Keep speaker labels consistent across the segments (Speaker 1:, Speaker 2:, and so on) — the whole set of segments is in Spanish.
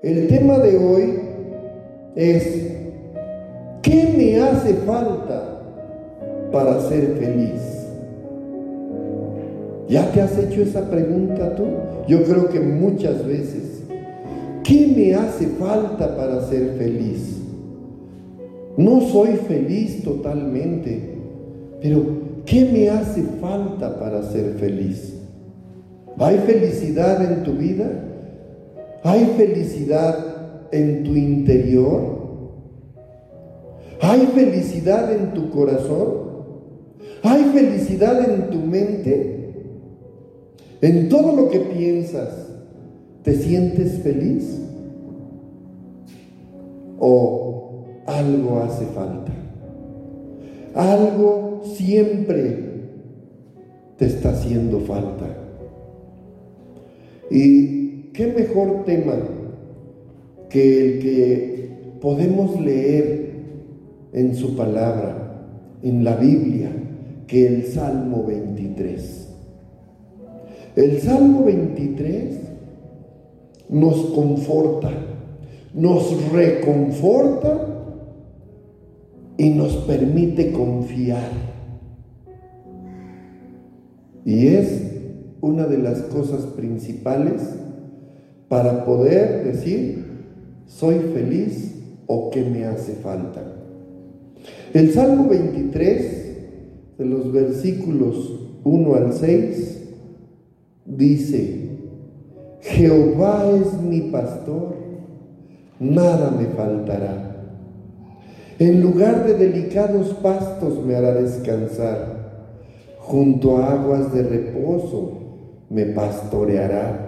Speaker 1: El tema de hoy es, ¿qué me hace falta para ser feliz? ¿Ya te has hecho esa pregunta tú? Yo creo que muchas veces. ¿Qué me hace falta para ser feliz? No soy feliz totalmente, pero ¿qué me hace falta para ser feliz? ¿Hay felicidad en tu vida? ¿Hay felicidad en tu interior? ¿Hay felicidad en tu corazón? ¿Hay felicidad en tu mente? ¿En todo lo que piensas te sientes feliz? ¿O algo hace falta? Algo siempre te está haciendo falta. Y ¿Qué mejor tema que el que podemos leer en su palabra, en la Biblia, que el Salmo 23? El Salmo 23 nos conforta, nos reconforta y nos permite confiar. Y es una de las cosas principales para poder decir, soy feliz o qué me hace falta. El Salmo 23, de los versículos 1 al 6, dice, Jehová es mi pastor, nada me faltará. En lugar de delicados pastos me hará descansar, junto a aguas de reposo me pastoreará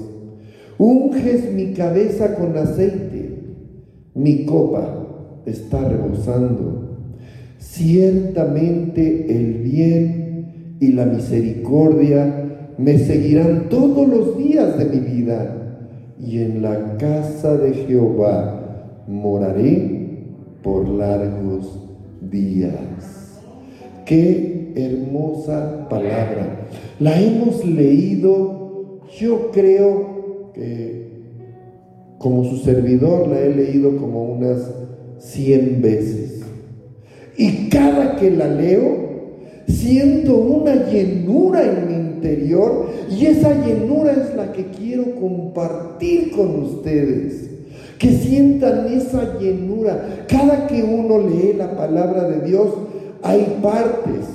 Speaker 1: Unges mi cabeza con aceite, mi copa está rebosando. Ciertamente el bien y la misericordia me seguirán todos los días de mi vida, y en la casa de Jehová moraré por largos días. Qué hermosa palabra. La hemos leído, yo creo, que como su servidor la he leído como unas 100 veces. Y cada que la leo, siento una llenura en mi interior y esa llenura es la que quiero compartir con ustedes. Que sientan esa llenura. Cada que uno lee la palabra de Dios, hay partes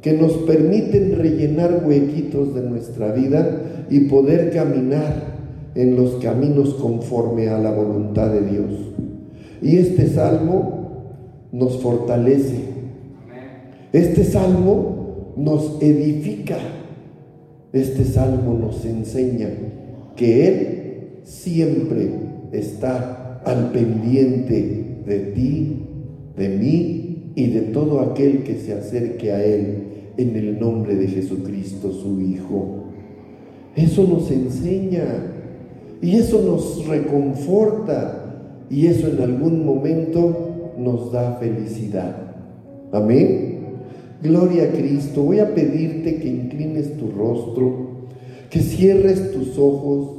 Speaker 1: que nos permiten rellenar huequitos de nuestra vida y poder caminar en los caminos conforme a la voluntad de Dios. Y este salmo nos fortalece. Este salmo nos edifica. Este salmo nos enseña que Él siempre está al pendiente de ti, de mí y de todo aquel que se acerque a Él en el nombre de Jesucristo su Hijo. Eso nos enseña y eso nos reconforta y eso en algún momento nos da felicidad. Amén. Gloria a Cristo. Voy a pedirte que inclines tu rostro, que cierres tus ojos,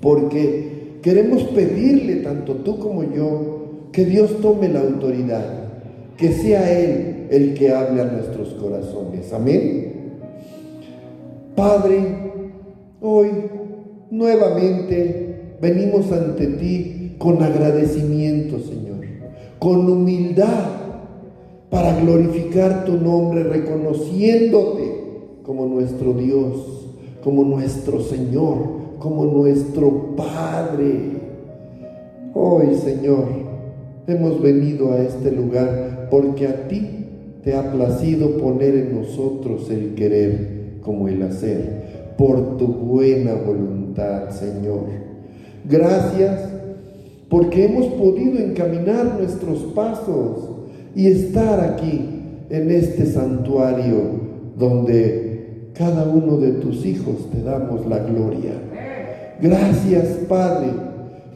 Speaker 1: porque queremos pedirle, tanto tú como yo, que Dios tome la autoridad, que sea Él el que hable a nuestros corazones. Amén. Padre, hoy nuevamente venimos ante ti con agradecimiento, Señor, con humildad para glorificar tu nombre, reconociéndote como nuestro Dios, como nuestro Señor, como nuestro Padre. Hoy, Señor, hemos venido a este lugar porque a ti te ha placido poner en nosotros el querer como el hacer por tu buena voluntad, Señor. Gracias porque hemos podido encaminar nuestros pasos y estar aquí en este santuario donde cada uno de tus hijos te damos la gloria. Gracias Padre,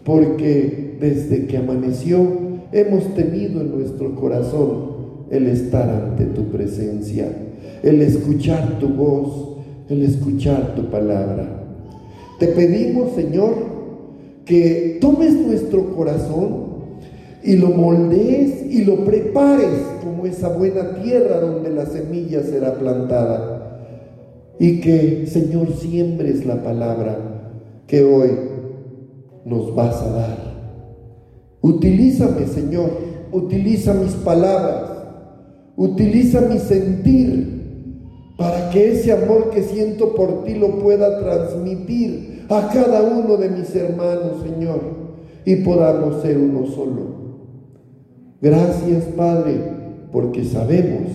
Speaker 1: porque desde que amaneció hemos tenido en nuestro corazón el estar ante tu presencia, el escuchar tu voz, el escuchar tu palabra. Te pedimos, Señor, que tomes nuestro corazón y lo moldees y lo prepares como esa buena tierra donde la semilla será plantada. Y que, Señor, siembres la palabra que hoy nos vas a dar. Utilízame, Señor, utiliza mis palabras, utiliza mi sentir para que ese amor que siento por ti lo pueda transmitir a cada uno de mis hermanos, Señor, y podamos ser uno solo. Gracias, Padre, porque sabemos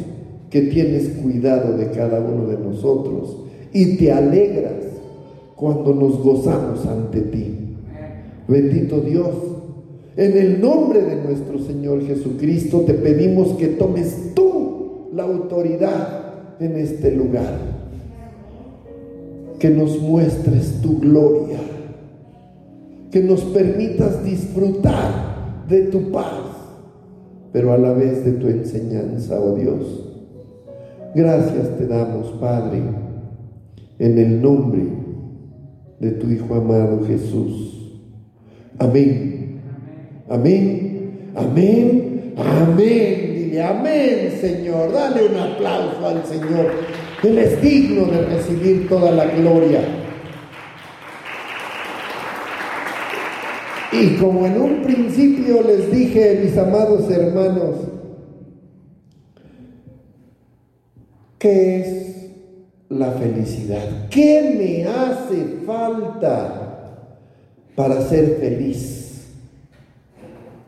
Speaker 1: que tienes cuidado de cada uno de nosotros y te alegras cuando nos gozamos ante ti. Bendito Dios, en el nombre de nuestro Señor Jesucristo te pedimos que tomes tú la autoridad en este lugar, que nos muestres tu gloria, que nos permitas disfrutar de tu paz pero a la vez de tu enseñanza, oh Dios. Gracias te damos, Padre, en el nombre de tu Hijo amado Jesús. Amén. Amén. Amén. Amén. Amén, Señor. Dale un aplauso al Señor. Él es digno de recibir toda la gloria. Y como en un principio les dije, mis amados hermanos, ¿qué es la felicidad? ¿Qué me hace falta para ser feliz?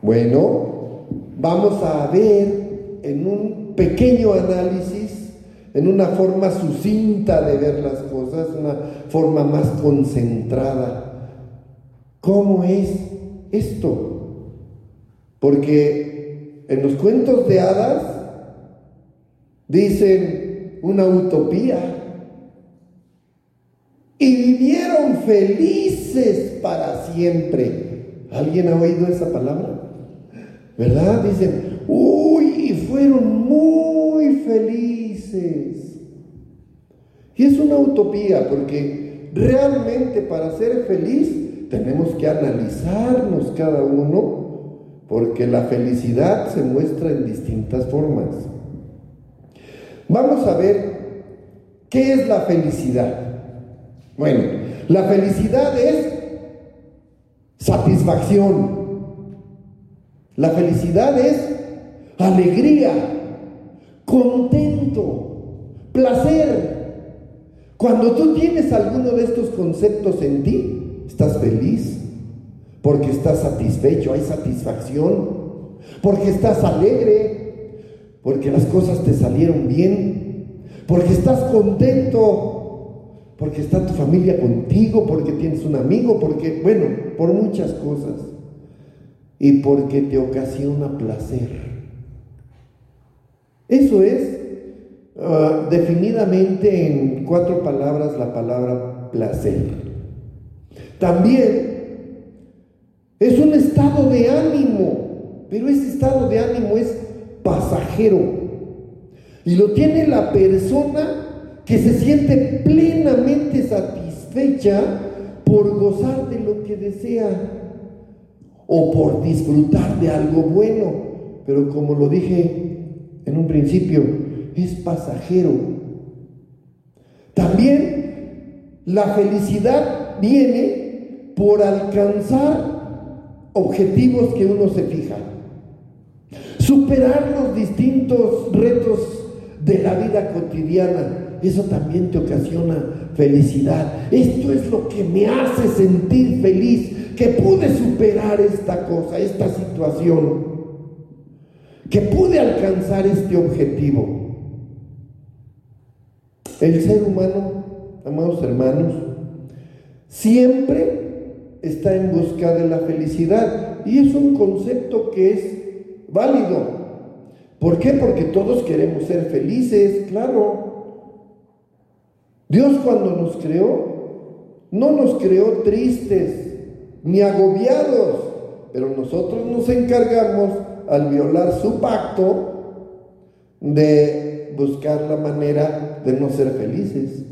Speaker 1: Bueno, vamos a ver en un pequeño análisis, en una forma sucinta de ver las cosas, una forma más concentrada, cómo es esto. Porque en los cuentos de hadas dicen una utopía. Y vivieron felices para siempre. ¿Alguien ha oído esa palabra? ¿Verdad? Dicen, fueron muy felices. Y es una utopía porque realmente para ser feliz tenemos que analizarnos cada uno porque la felicidad se muestra en distintas formas. Vamos a ver qué es la felicidad. Bueno, la felicidad es satisfacción. La felicidad es alegría, contento, placer. Cuando tú tienes alguno de estos conceptos en ti, Estás feliz porque estás satisfecho, hay satisfacción, porque estás alegre, porque las cosas te salieron bien, porque estás contento, porque está tu familia contigo, porque tienes un amigo, porque, bueno, por muchas cosas, y porque te ocasiona placer. Eso es ah, definidamente en cuatro palabras la palabra placer. También es un estado de ánimo, pero ese estado de ánimo es pasajero. Y lo tiene la persona que se siente plenamente satisfecha por gozar de lo que desea o por disfrutar de algo bueno. Pero como lo dije en un principio, es pasajero. También la felicidad viene por alcanzar objetivos que uno se fija. Superar los distintos retos de la vida cotidiana, eso también te ocasiona felicidad. Esto es lo que me hace sentir feliz, que pude superar esta cosa, esta situación, que pude alcanzar este objetivo. El ser humano, amados hermanos, siempre está en busca de la felicidad y es un concepto que es válido. ¿Por qué? Porque todos queremos ser felices, claro. Dios cuando nos creó, no nos creó tristes ni agobiados, pero nosotros nos encargamos al violar su pacto de buscar la manera de no ser felices.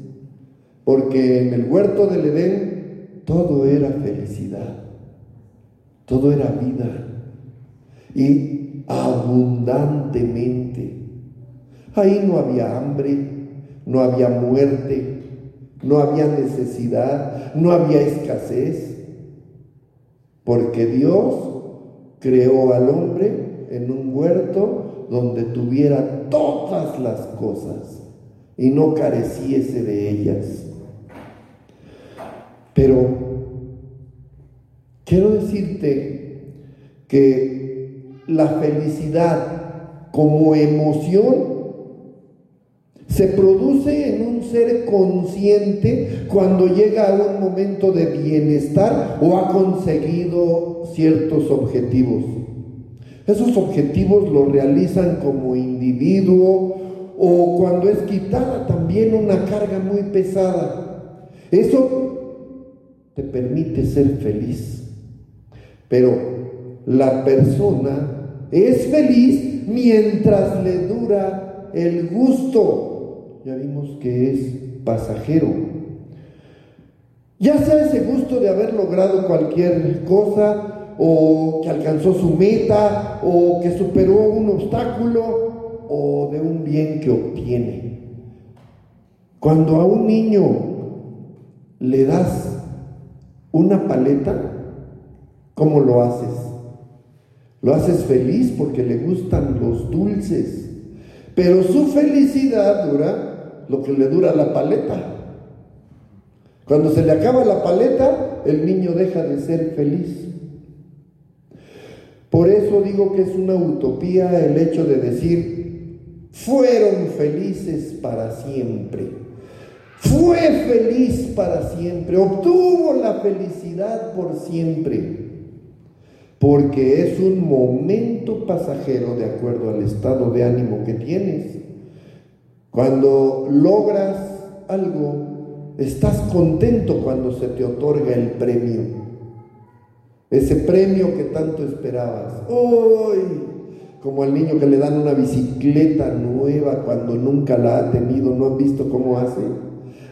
Speaker 1: Porque en el huerto del Edén todo era felicidad, todo era vida y abundantemente. Ahí no había hambre, no había muerte, no había necesidad, no había escasez, porque Dios creó al hombre en un huerto donde tuviera todas las cosas y no careciese de ellas. Pero quiero decirte que la felicidad como emoción se produce en un ser consciente cuando llega a un momento de bienestar o ha conseguido ciertos objetivos. Esos objetivos los realizan como individuo o cuando es quitada también una carga muy pesada. Eso te permite ser feliz. Pero la persona es feliz mientras le dura el gusto. Ya vimos que es pasajero. Ya sea ese gusto de haber logrado cualquier cosa, o que alcanzó su meta, o que superó un obstáculo, o de un bien que obtiene. Cuando a un niño le das una paleta, ¿cómo lo haces? Lo haces feliz porque le gustan los dulces, pero su felicidad dura lo que le dura la paleta. Cuando se le acaba la paleta, el niño deja de ser feliz. Por eso digo que es una utopía el hecho de decir, fueron felices para siempre fue feliz para siempre, obtuvo la felicidad por siempre, porque es un momento pasajero de acuerdo al estado de ánimo que tienes. Cuando logras algo, estás contento cuando se te otorga el premio. Ese premio que tanto esperabas. ¡Uy! Como al niño que le dan una bicicleta nueva cuando nunca la ha tenido, ¿no han visto cómo hace?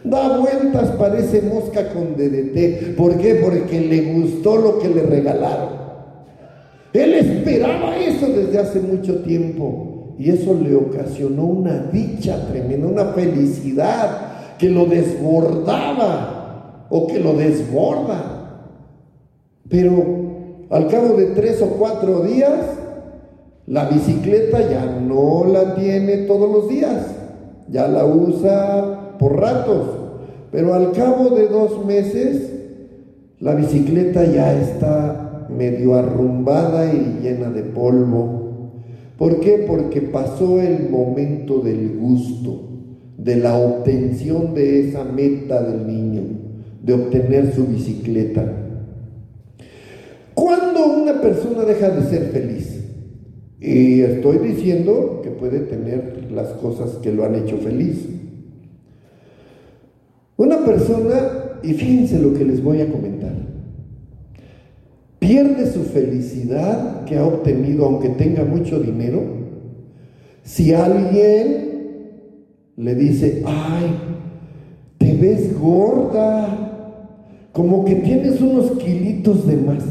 Speaker 1: Da vueltas, parece mosca con DDT. ¿Por qué? Porque le gustó lo que le regalaron. Él esperaba eso desde hace mucho tiempo. Y eso le ocasionó una dicha tremenda, una felicidad que lo desbordaba o que lo desborda. Pero al cabo de tres o cuatro días, la bicicleta ya no la tiene todos los días. Ya la usa por ratos, pero al cabo de dos meses la bicicleta ya está medio arrumbada y llena de polvo. ¿Por qué? Porque pasó el momento del gusto, de la obtención de esa meta del niño, de obtener su bicicleta. ¿Cuándo una persona deja de ser feliz? Y estoy diciendo que puede tener las cosas que lo han hecho feliz. Una persona, y fíjense lo que les voy a comentar, pierde su felicidad que ha obtenido aunque tenga mucho dinero si alguien le dice, ay, te ves gorda, como que tienes unos kilitos de más.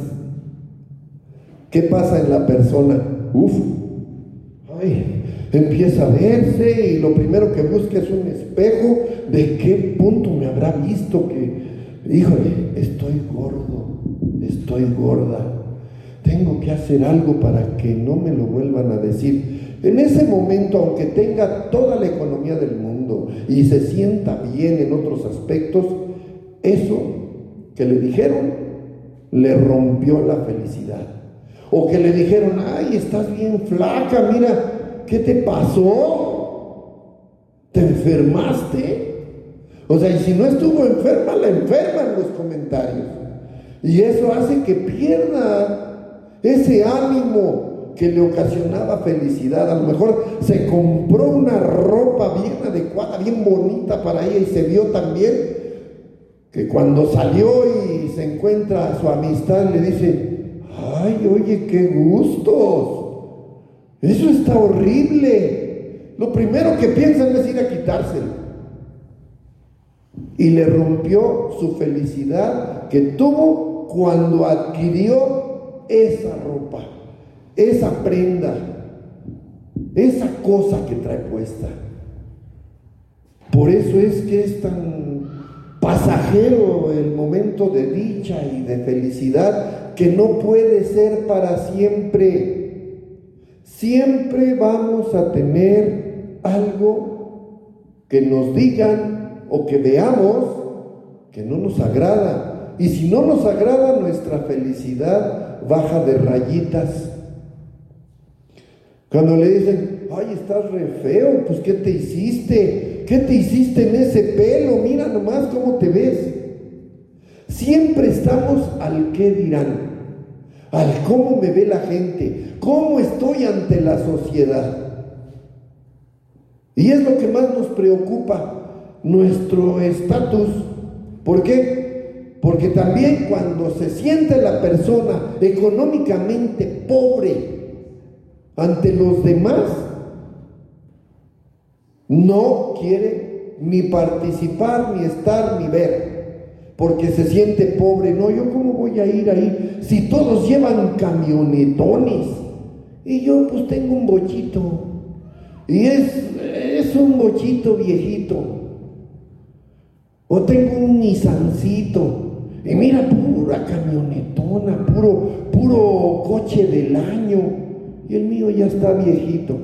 Speaker 1: ¿Qué pasa en la persona? Uf, ay, empieza a verse y lo primero que busca es un espejo. ¿De qué punto me habrá visto que, híjole, estoy gordo, estoy gorda? Tengo que hacer algo para que no me lo vuelvan a decir. En ese momento, aunque tenga toda la economía del mundo y se sienta bien en otros aspectos, eso que le dijeron le rompió la felicidad. O que le dijeron, ay, estás bien flaca, mira, ¿Qué te pasó? ¿Te enfermaste? O sea, y si no estuvo enferma, la enferma en los comentarios. Y eso hace que pierda ese ánimo que le ocasionaba felicidad. A lo mejor se compró una ropa bien adecuada, bien bonita para ella y se vio también que cuando salió y se encuentra a su amistad le dice, ay, oye, qué gustos. Eso está horrible. Lo primero que piensan es ir a quitárselo. Y le rompió su felicidad que tuvo cuando adquirió esa ropa, esa prenda, esa cosa que trae puesta. Por eso es que es tan pasajero el momento de dicha y de felicidad que no puede ser para siempre. Siempre vamos a tener algo que nos digan o que veamos que no nos agrada. Y si no nos agrada, nuestra felicidad baja de rayitas. Cuando le dicen, ay, estás re feo, pues ¿qué te hiciste? ¿Qué te hiciste en ese pelo? Mira nomás cómo te ves. Siempre estamos al qué dirán, al cómo me ve la gente, cómo estoy ante la sociedad. Y es lo que más nos preocupa, nuestro estatus. ¿Por qué? Porque también cuando se siente la persona económicamente pobre, ante los demás, no quiere ni participar, ni estar, ni ver, porque se siente pobre. No, yo cómo voy a ir ahí si todos llevan camionetones y yo pues tengo un bochito y es, es un bochito viejito. O tengo un Nissancito. Y mira, pura camionetona, puro, puro coche del año y el mío ya está viejito.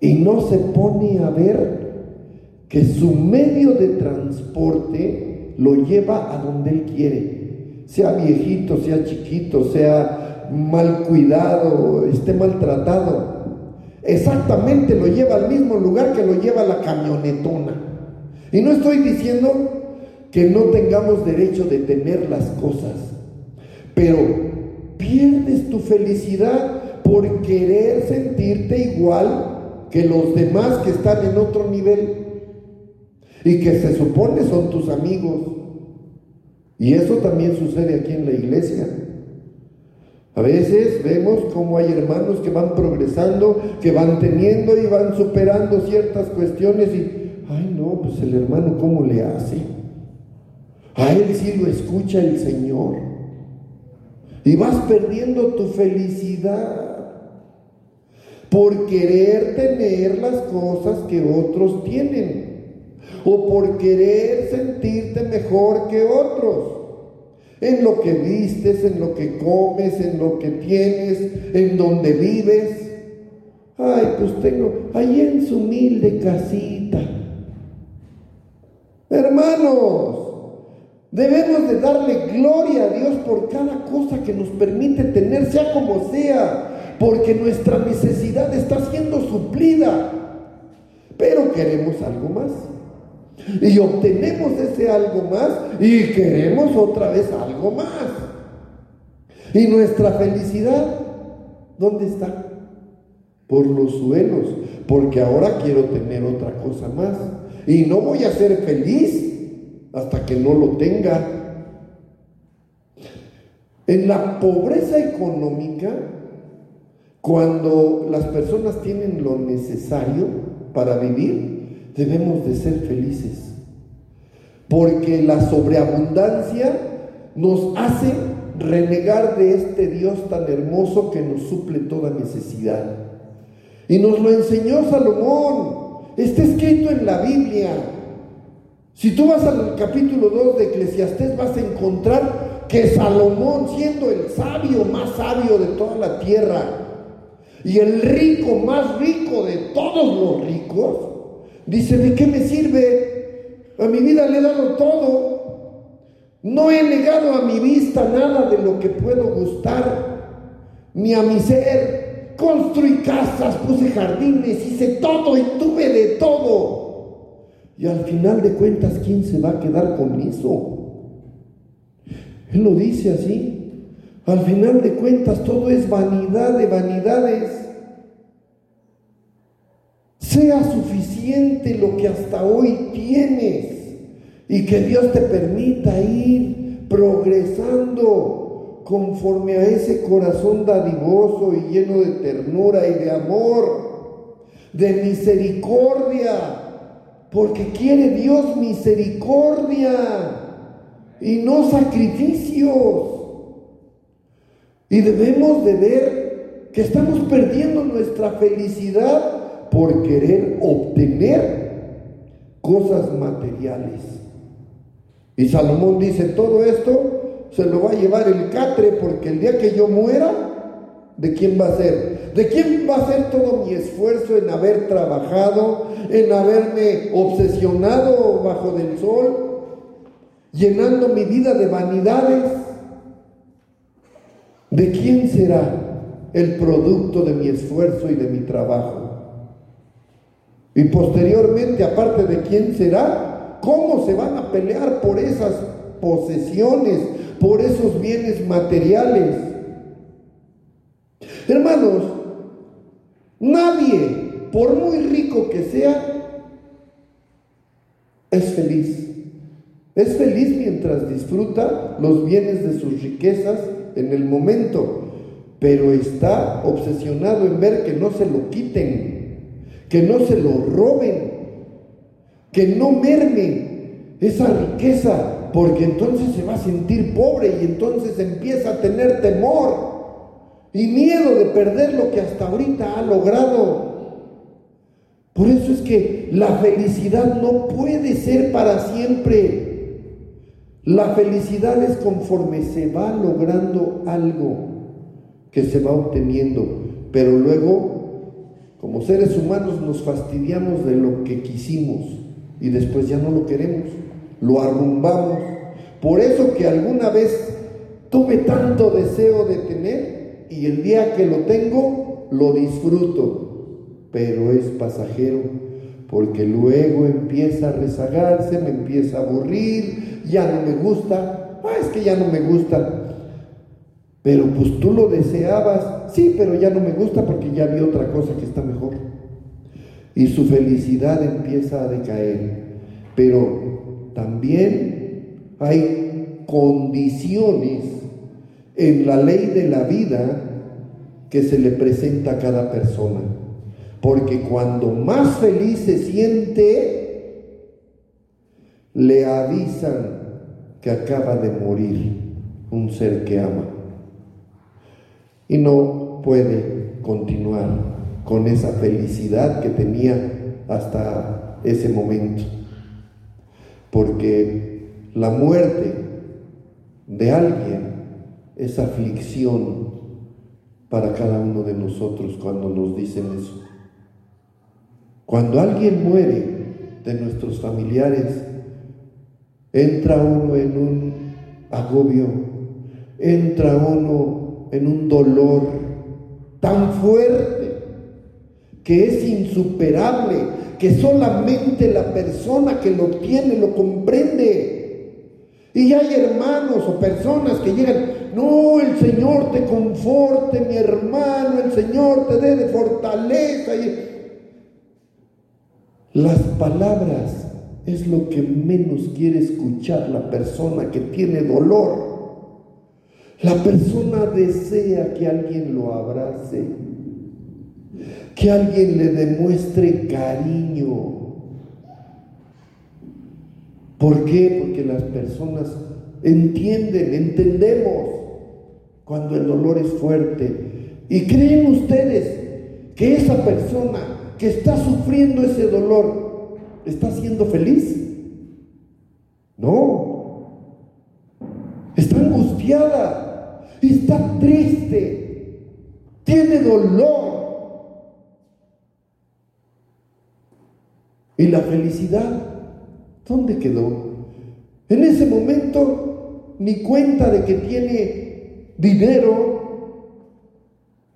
Speaker 1: Y no se pone a ver que su medio de transporte lo lleva a donde él quiere, sea viejito, sea chiquito, sea mal cuidado, esté maltratado. Exactamente lo lleva al mismo lugar que lo lleva la camionetona. Y no estoy diciendo que no tengamos derecho de tener las cosas, pero pierdes tu felicidad por querer sentirte igual que los demás que están en otro nivel y que se supone son tus amigos. Y eso también sucede aquí en la iglesia. A veces vemos cómo hay hermanos que van progresando, que van teniendo y van superando ciertas cuestiones y, ay no, pues el hermano cómo le hace. A él sí lo escucha el Señor. Y vas perdiendo tu felicidad por querer tener las cosas que otros tienen o por querer sentirte mejor que otros. En lo que vistes, en lo que comes, en lo que tienes, en donde vives. Ay, pues tengo ahí en su humilde casita. Hermanos, Debemos de darle gloria a Dios por cada cosa que nos permite tener, sea como sea, porque nuestra necesidad está siendo suplida. Pero queremos algo más. Y obtenemos ese algo más y queremos otra vez algo más. Y nuestra felicidad, ¿dónde está? Por los suelos, porque ahora quiero tener otra cosa más. Y no voy a ser feliz hasta que no lo tenga. En la pobreza económica, cuando las personas tienen lo necesario para vivir, debemos de ser felices. Porque la sobreabundancia nos hace renegar de este Dios tan hermoso que nos suple toda necesidad. Y nos lo enseñó Salomón. Está escrito en la Biblia. Si tú vas al capítulo 2 de Eclesiastés vas a encontrar que Salomón, siendo el sabio más sabio de toda la tierra y el rico más rico de todos los ricos, dice, ¿de qué me sirve? A mi vida le he dado todo. No he negado a mi vista nada de lo que puedo gustar, ni a mi ser. Construí casas, puse jardines, hice todo y tuve de todo. Y al final de cuentas, ¿quién se va a quedar con eso? Él lo dice así. Al final de cuentas todo es vanidad de vanidades. Sea suficiente lo que hasta hoy tienes y que Dios te permita ir progresando conforme a ese corazón dadivoso y lleno de ternura y de amor, de misericordia, porque quiere Dios misericordia y no sacrificios. Y debemos de ver que estamos perdiendo nuestra felicidad por querer obtener cosas materiales. Y Salomón dice, todo esto se lo va a llevar el catre porque el día que yo muera, ¿de quién va a ser? ¿De quién va a ser todo mi esfuerzo en haber trabajado, en haberme obsesionado bajo del sol, llenando mi vida de vanidades? ¿De quién será el producto de mi esfuerzo y de mi trabajo? Y posteriormente, aparte de quién será, ¿Cómo se van a pelear por esas posesiones, por esos bienes materiales? Hermanos, nadie, por muy rico que sea, es feliz. Es feliz mientras disfruta los bienes de sus riquezas en el momento, pero está obsesionado en ver que no se lo quiten, que no se lo roben, que no merme esa riqueza, porque entonces se va a sentir pobre y entonces empieza a tener temor y miedo de perder lo que hasta ahorita ha logrado. Por eso es que la felicidad no puede ser para siempre. La felicidad es conforme se va logrando algo que se va obteniendo, pero luego, como seres humanos, nos fastidiamos de lo que quisimos y después ya no lo queremos, lo arrumbamos. Por eso que alguna vez tuve tanto deseo de tener y el día que lo tengo lo disfruto, pero es pasajero, porque luego empieza a rezagarse, me empieza a aburrir, ya no me gusta, ah, es que ya no me gusta. Pero pues tú lo deseabas, sí, pero ya no me gusta porque ya vi otra cosa que está mejor y su felicidad empieza a decaer. Pero también hay condiciones en la ley de la vida que se le presenta a cada persona. Porque cuando más feliz se siente, le avisan que acaba de morir un ser que ama. Y no puede continuar con esa felicidad que tenía hasta ese momento. Porque la muerte de alguien es aflicción para cada uno de nosotros cuando nos dicen eso. Cuando alguien muere de nuestros familiares, entra uno en un agobio, entra uno en un dolor tan fuerte que es insuperable, que solamente la persona que lo tiene lo comprende. Y hay hermanos o personas que llegan, no, el Señor te conforte, mi hermano, el Señor te dé de fortaleza. Las palabras es lo que menos quiere escuchar la persona que tiene dolor. La persona desea que alguien lo abrace, que alguien le demuestre cariño. ¿Por qué? Porque las personas entienden, entendemos cuando el dolor es fuerte. ¿Y creen ustedes que esa persona que está sufriendo ese dolor está siendo feliz? No. Está angustiada, está triste, tiene dolor. ¿Y la felicidad? ¿Dónde quedó? En ese momento ni cuenta de que tiene dinero,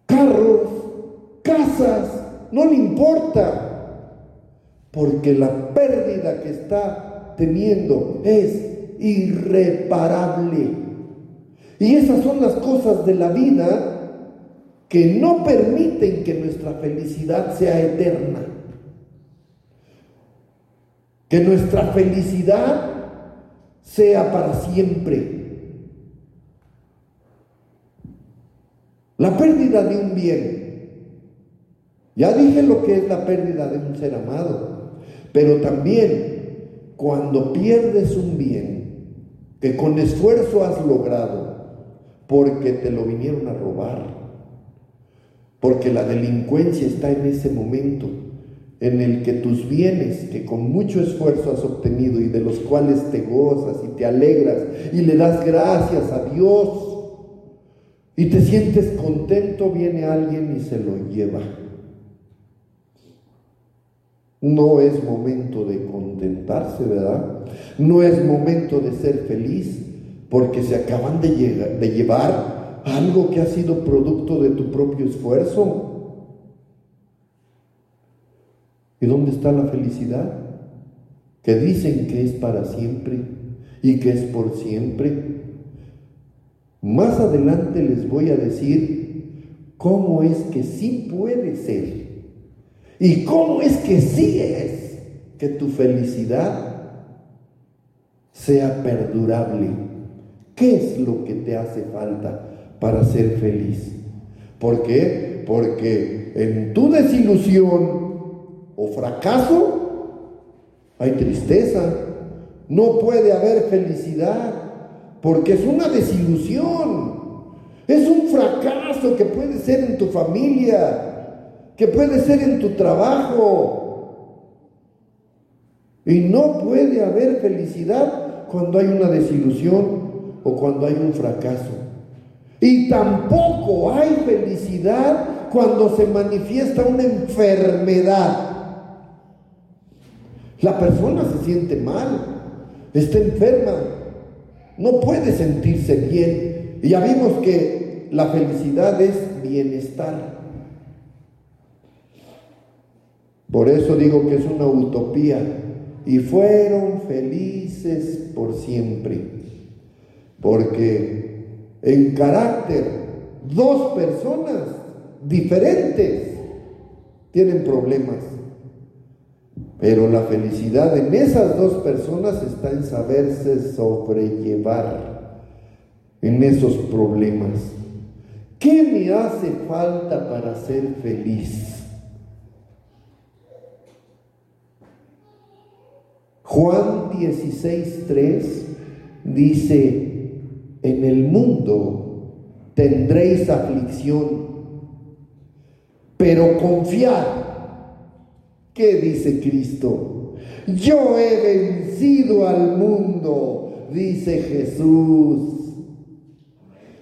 Speaker 1: carros, casas, no le importa, porque la pérdida que está teniendo es irreparable. Y esas son las cosas de la vida que no permiten que nuestra felicidad sea eterna. Que nuestra felicidad sea para siempre. La pérdida de un bien. Ya dije lo que es la pérdida de un ser amado, pero también cuando pierdes un bien que con esfuerzo has logrado, porque te lo vinieron a robar, porque la delincuencia está en ese momento en el que tus bienes que con mucho esfuerzo has obtenido y de los cuales te gozas y te alegras y le das gracias a Dios y te sientes contento, viene alguien y se lo lleva. No es momento de contentarse, ¿verdad? No es momento de ser feliz porque se acaban de, de llevar algo que ha sido producto de tu propio esfuerzo. ¿Y dónde está la felicidad? Que dicen que es para siempre y que es por siempre. Más adelante les voy a decir cómo es que sí puede ser y cómo es que sí es que tu felicidad sea perdurable. ¿Qué es lo que te hace falta para ser feliz? ¿Por qué? Porque en tu desilusión o fracaso hay tristeza. No puede haber felicidad porque es una desilusión. Es un fracaso que puede ser en tu familia, que puede ser en tu trabajo. Y no puede haber felicidad cuando hay una desilusión o cuando hay un fracaso. Y tampoco hay felicidad cuando se manifiesta una enfermedad. La persona se siente mal, está enferma, no puede sentirse bien. Y ya vimos que la felicidad es bienestar. Por eso digo que es una utopía. Y fueron felices por siempre. Porque en carácter, dos personas diferentes tienen problemas. Pero la felicidad en esas dos personas está en saberse sobrellevar en esos problemas. ¿Qué me hace falta para ser feliz? Juan 16.3 dice, en el mundo tendréis aflicción, pero confiad ¿Qué dice Cristo? Yo he vencido al mundo, dice Jesús.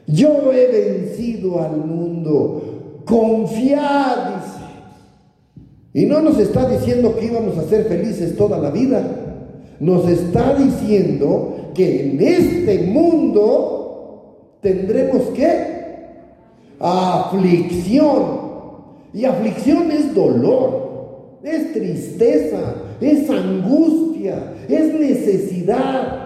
Speaker 1: Yo he vencido al mundo. Confiad, dice. Y no nos está diciendo que íbamos a ser felices toda la vida. Nos está diciendo que en este mundo tendremos que aflicción. Y aflicción es dolor es tristeza, es angustia, es necesidad.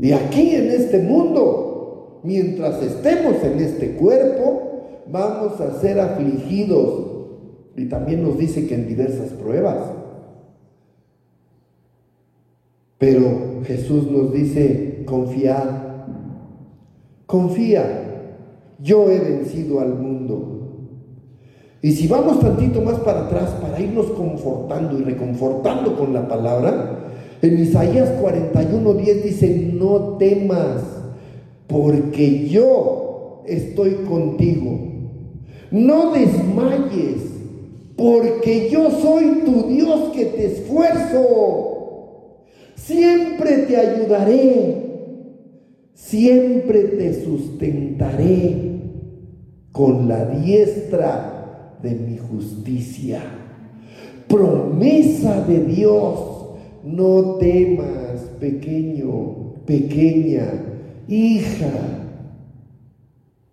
Speaker 1: Y aquí en este mundo, mientras estemos en este cuerpo, vamos a ser afligidos. Y también nos dice que en diversas pruebas. Pero Jesús nos dice, confiad, confía, yo he vencido al mundo. Y si vamos tantito más para atrás para irnos confortando y reconfortando con la palabra, en Isaías 41:10 dice, no temas, porque yo estoy contigo. No desmayes, porque yo soy tu Dios que te esfuerzo. Siempre te ayudaré, siempre te sustentaré con la diestra de mi justicia. Promesa de Dios. No temas, pequeño, pequeña, hija,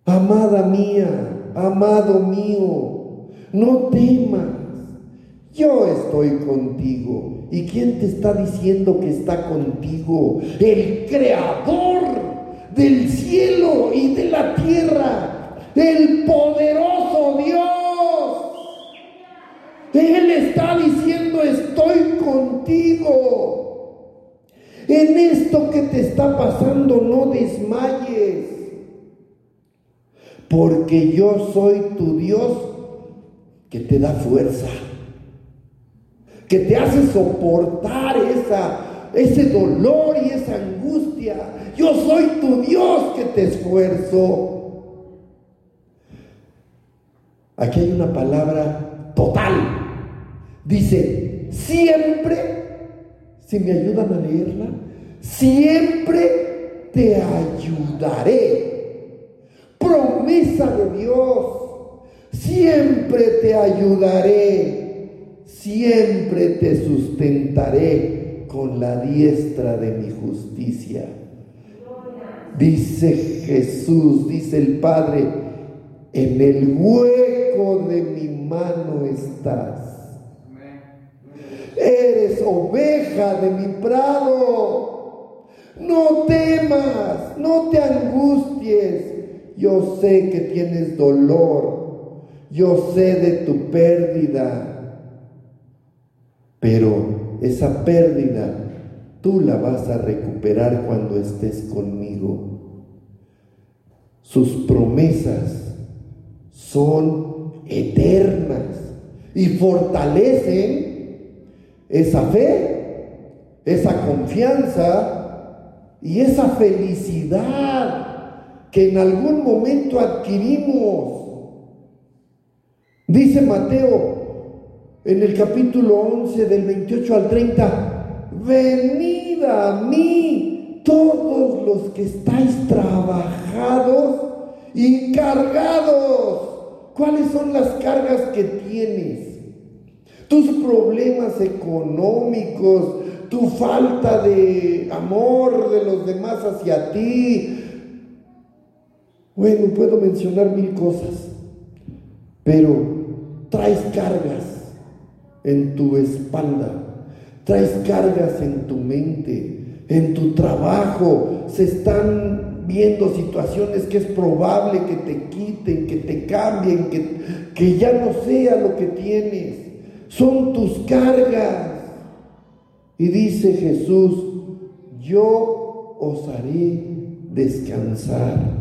Speaker 1: amada mía, amado mío, no temas. Yo estoy contigo. ¿Y quién te está diciendo que está contigo? El creador del cielo y de la tierra, el poderoso Dios. Él está diciendo, estoy contigo. En esto que te está pasando, no desmayes. Porque yo soy tu Dios que te da fuerza, que te hace soportar esa, ese dolor y esa angustia. Yo soy tu Dios que te esfuerzo. Aquí hay una palabra total. Dice, siempre, si me ayudan a leerla, siempre te ayudaré. Promesa de Dios, siempre te ayudaré, siempre te sustentaré con la diestra de mi justicia. Dice Jesús, dice el Padre, en el hueco de mi mano estás. Eres oveja de mi prado. No temas, no te angusties. Yo sé que tienes dolor. Yo sé de tu pérdida. Pero esa pérdida tú la vas a recuperar cuando estés conmigo. Sus promesas son eternas y fortalecen esa fe, esa confianza y esa felicidad que en algún momento adquirimos. Dice Mateo en el capítulo 11 del 28 al 30, venid a mí todos los que estáis trabajados y cargados. ¿Cuáles son las cargas que tienes? Tus problemas económicos, tu falta de amor de los demás hacia ti. Bueno, puedo mencionar mil cosas, pero traes cargas en tu espalda, traes cargas en tu mente, en tu trabajo, se están viendo situaciones que es probable que te quiten, que te cambien, que, que ya no sea lo que tienes. Son tus cargas. Y dice Jesús, yo os haré descansar.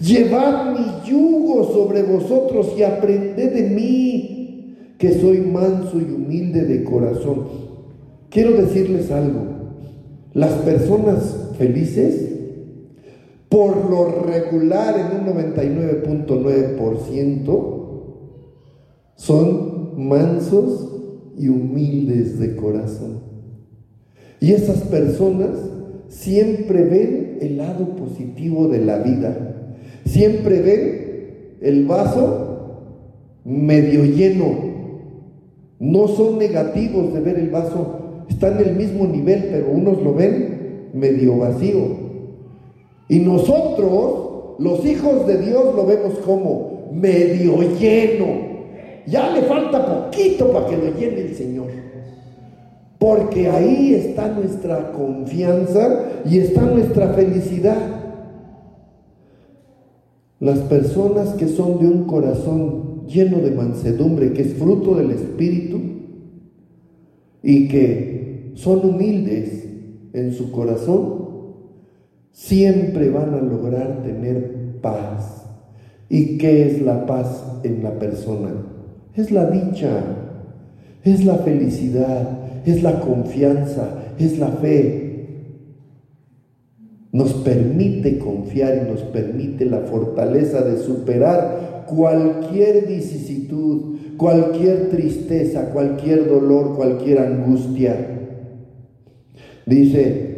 Speaker 1: Llevad mi yugo sobre vosotros y aprended de mí, que soy manso y humilde de corazón. Quiero decirles algo. Las personas felices por lo regular en un 99.9% son mansos y humildes de corazón. Y esas personas siempre ven el lado positivo de la vida, siempre ven el vaso medio lleno, no son negativos de ver el vaso, están en el mismo nivel, pero unos lo ven medio vacío y nosotros, los hijos de Dios, lo vemos como medio lleno. Ya le falta poquito para que lo llene el Señor. Porque ahí está nuestra confianza y está nuestra felicidad. Las personas que son de un corazón lleno de mansedumbre, que es fruto del Espíritu, y que son humildes en su corazón, siempre van a lograr tener paz. ¿Y qué es la paz en la persona? Es la dicha, es la felicidad, es la confianza, es la fe. Nos permite confiar y nos permite la fortaleza de superar cualquier vicisitud, cualquier tristeza, cualquier dolor, cualquier angustia. Dice,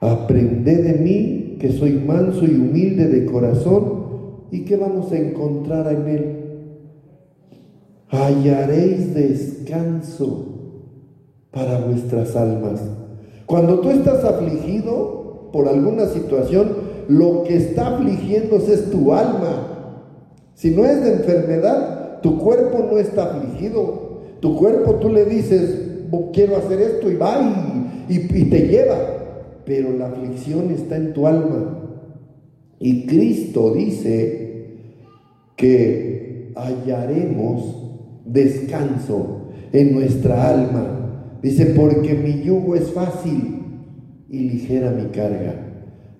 Speaker 1: Aprended de mí, que soy manso y humilde de corazón, y que vamos a encontrar en él. Hallaréis descanso para vuestras almas. Cuando tú estás afligido por alguna situación, lo que está afligiéndose es tu alma. Si no es de enfermedad, tu cuerpo no está afligido. Tu cuerpo tú le dices, quiero hacer esto y va y, y te lleva. pero la aflicción está en tu alma. Y Cristo dice que hallaremos descanso en nuestra alma. Dice, porque mi yugo es fácil y ligera mi carga.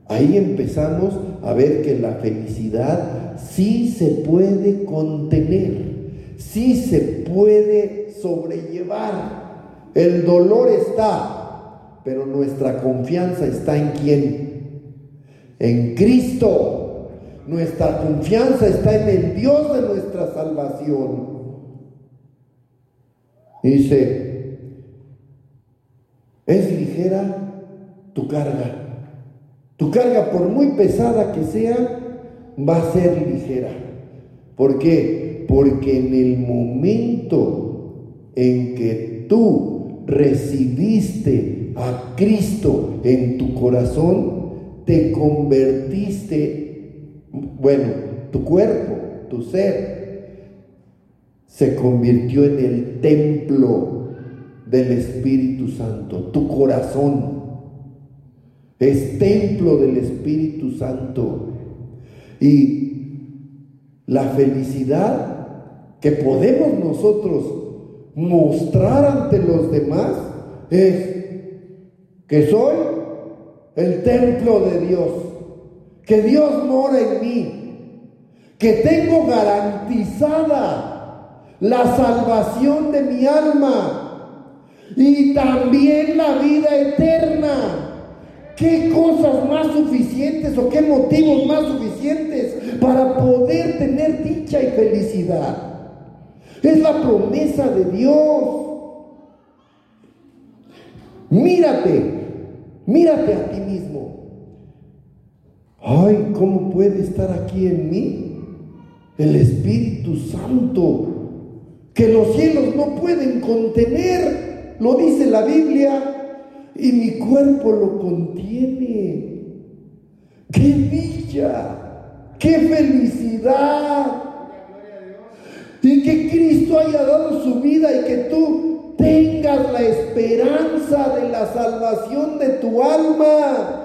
Speaker 1: Ahí empezamos a ver que la felicidad sí se puede contener, sí se puede sobrellevar. El dolor está, pero nuestra confianza está en quién? En Cristo. Nuestra confianza está en el Dios de nuestra salvación. Dice, es ligera tu carga. Tu carga, por muy pesada que sea, va a ser ligera. ¿Por qué? Porque en el momento en que tú recibiste a Cristo en tu corazón, te convertiste, bueno, tu cuerpo, tu ser, se convirtió en el templo del Espíritu Santo. Tu corazón es templo del Espíritu Santo. Y la felicidad que podemos nosotros mostrar ante los demás es que soy el templo de Dios, que Dios mora en mí, que tengo garantizada la salvación de mi alma y también la vida eterna. ¿Qué cosas más suficientes o qué motivos más suficientes para poder tener dicha y felicidad? Es la promesa de Dios. Mírate, mírate a ti mismo. Ay, ¿cómo puede estar aquí en mí el Espíritu Santo? que los cielos no pueden contener, lo dice la Biblia, y mi cuerpo lo contiene. ¡Qué dicha! ¡Qué felicidad! Y que Cristo haya dado su vida y que tú tengas la esperanza de la salvación de tu alma,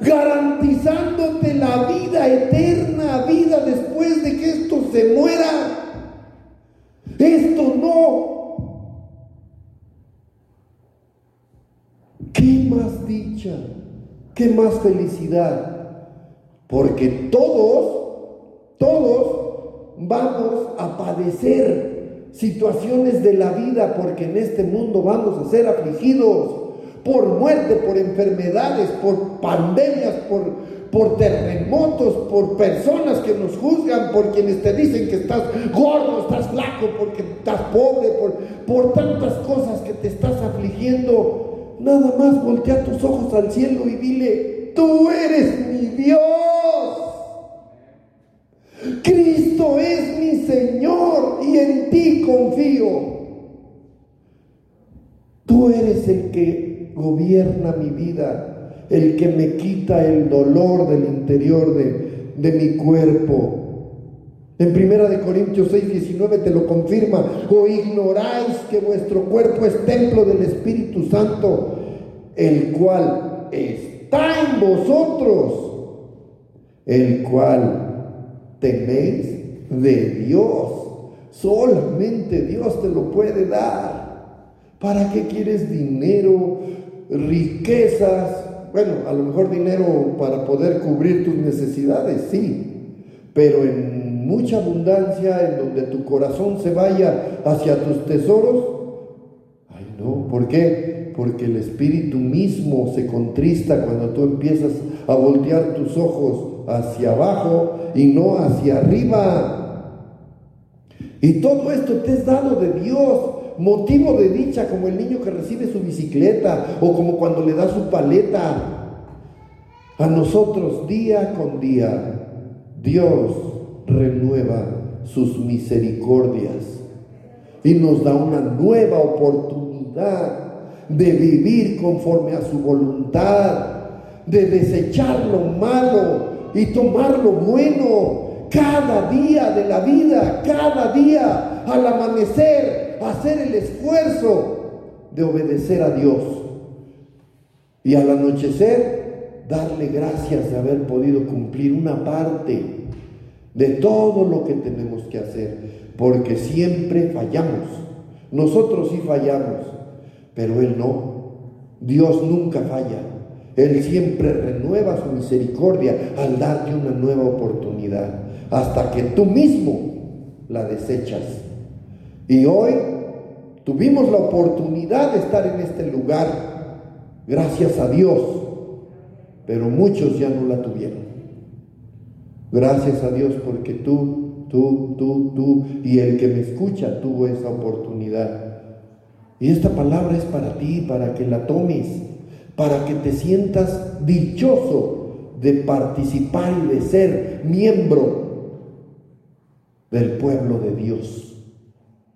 Speaker 1: garantizándote la vida eterna, vida después de que esto se muera. Esto no. ¿Qué más dicha? ¿Qué más felicidad? Porque todos, todos vamos a padecer situaciones de la vida porque en este mundo vamos a ser afligidos por muerte, por enfermedades, por pandemias, por por terremotos, por personas que nos juzgan, por quienes te dicen que estás gordo, estás flaco, porque estás pobre, por, por tantas cosas que te estás afligiendo. Nada más voltea tus ojos al cielo y dile, tú eres mi Dios. Cristo es mi Señor y en ti confío. Tú eres el que gobierna mi vida el que me quita el dolor del interior de, mi cuerpo. En primera de Corintios 6, 19 te lo confirma. O ignoráis que vuestro cuerpo es templo del Espíritu Santo, el cual está en vosotros, el cual tenéis de Dios. Solamente Dios te lo puede dar. ¿Para qué quieres dinero, riquezas, bueno, a lo mejor dinero para poder cubrir tus necesidades, sí, pero en mucha abundancia, en donde tu corazón se vaya hacia tus tesoros, ay no, ¿por qué? Porque el espíritu mismo se contrista cuando tú empiezas a voltear tus ojos hacia abajo y no hacia arriba. Y todo esto te es dado de Dios motivo de dicha como el niño que recibe su bicicleta o como cuando le da su paleta. A nosotros día con día Dios renueva sus misericordias y nos da una nueva oportunidad de vivir conforme a su voluntad, de desechar lo malo y tomar lo bueno cada día de la vida, cada día al amanecer, hacer el esfuerzo de obedecer a Dios. Y al anochecer, darle gracias de haber podido cumplir una parte de todo lo que tenemos que hacer, porque siempre fallamos. Nosotros sí fallamos, pero Él no. Dios nunca falla. Él siempre renueva su misericordia al darte una nueva oportunidad, hasta que tú mismo la desechas. Y hoy tuvimos la oportunidad de estar en este lugar, gracias a Dios, pero muchos ya no la tuvieron. Gracias a Dios porque tú, tú, tú, tú y el que me escucha tuvo esa oportunidad. Y esta palabra es para ti, para que la tomes, para que te sientas dichoso de participar y de ser miembro del pueblo de Dios.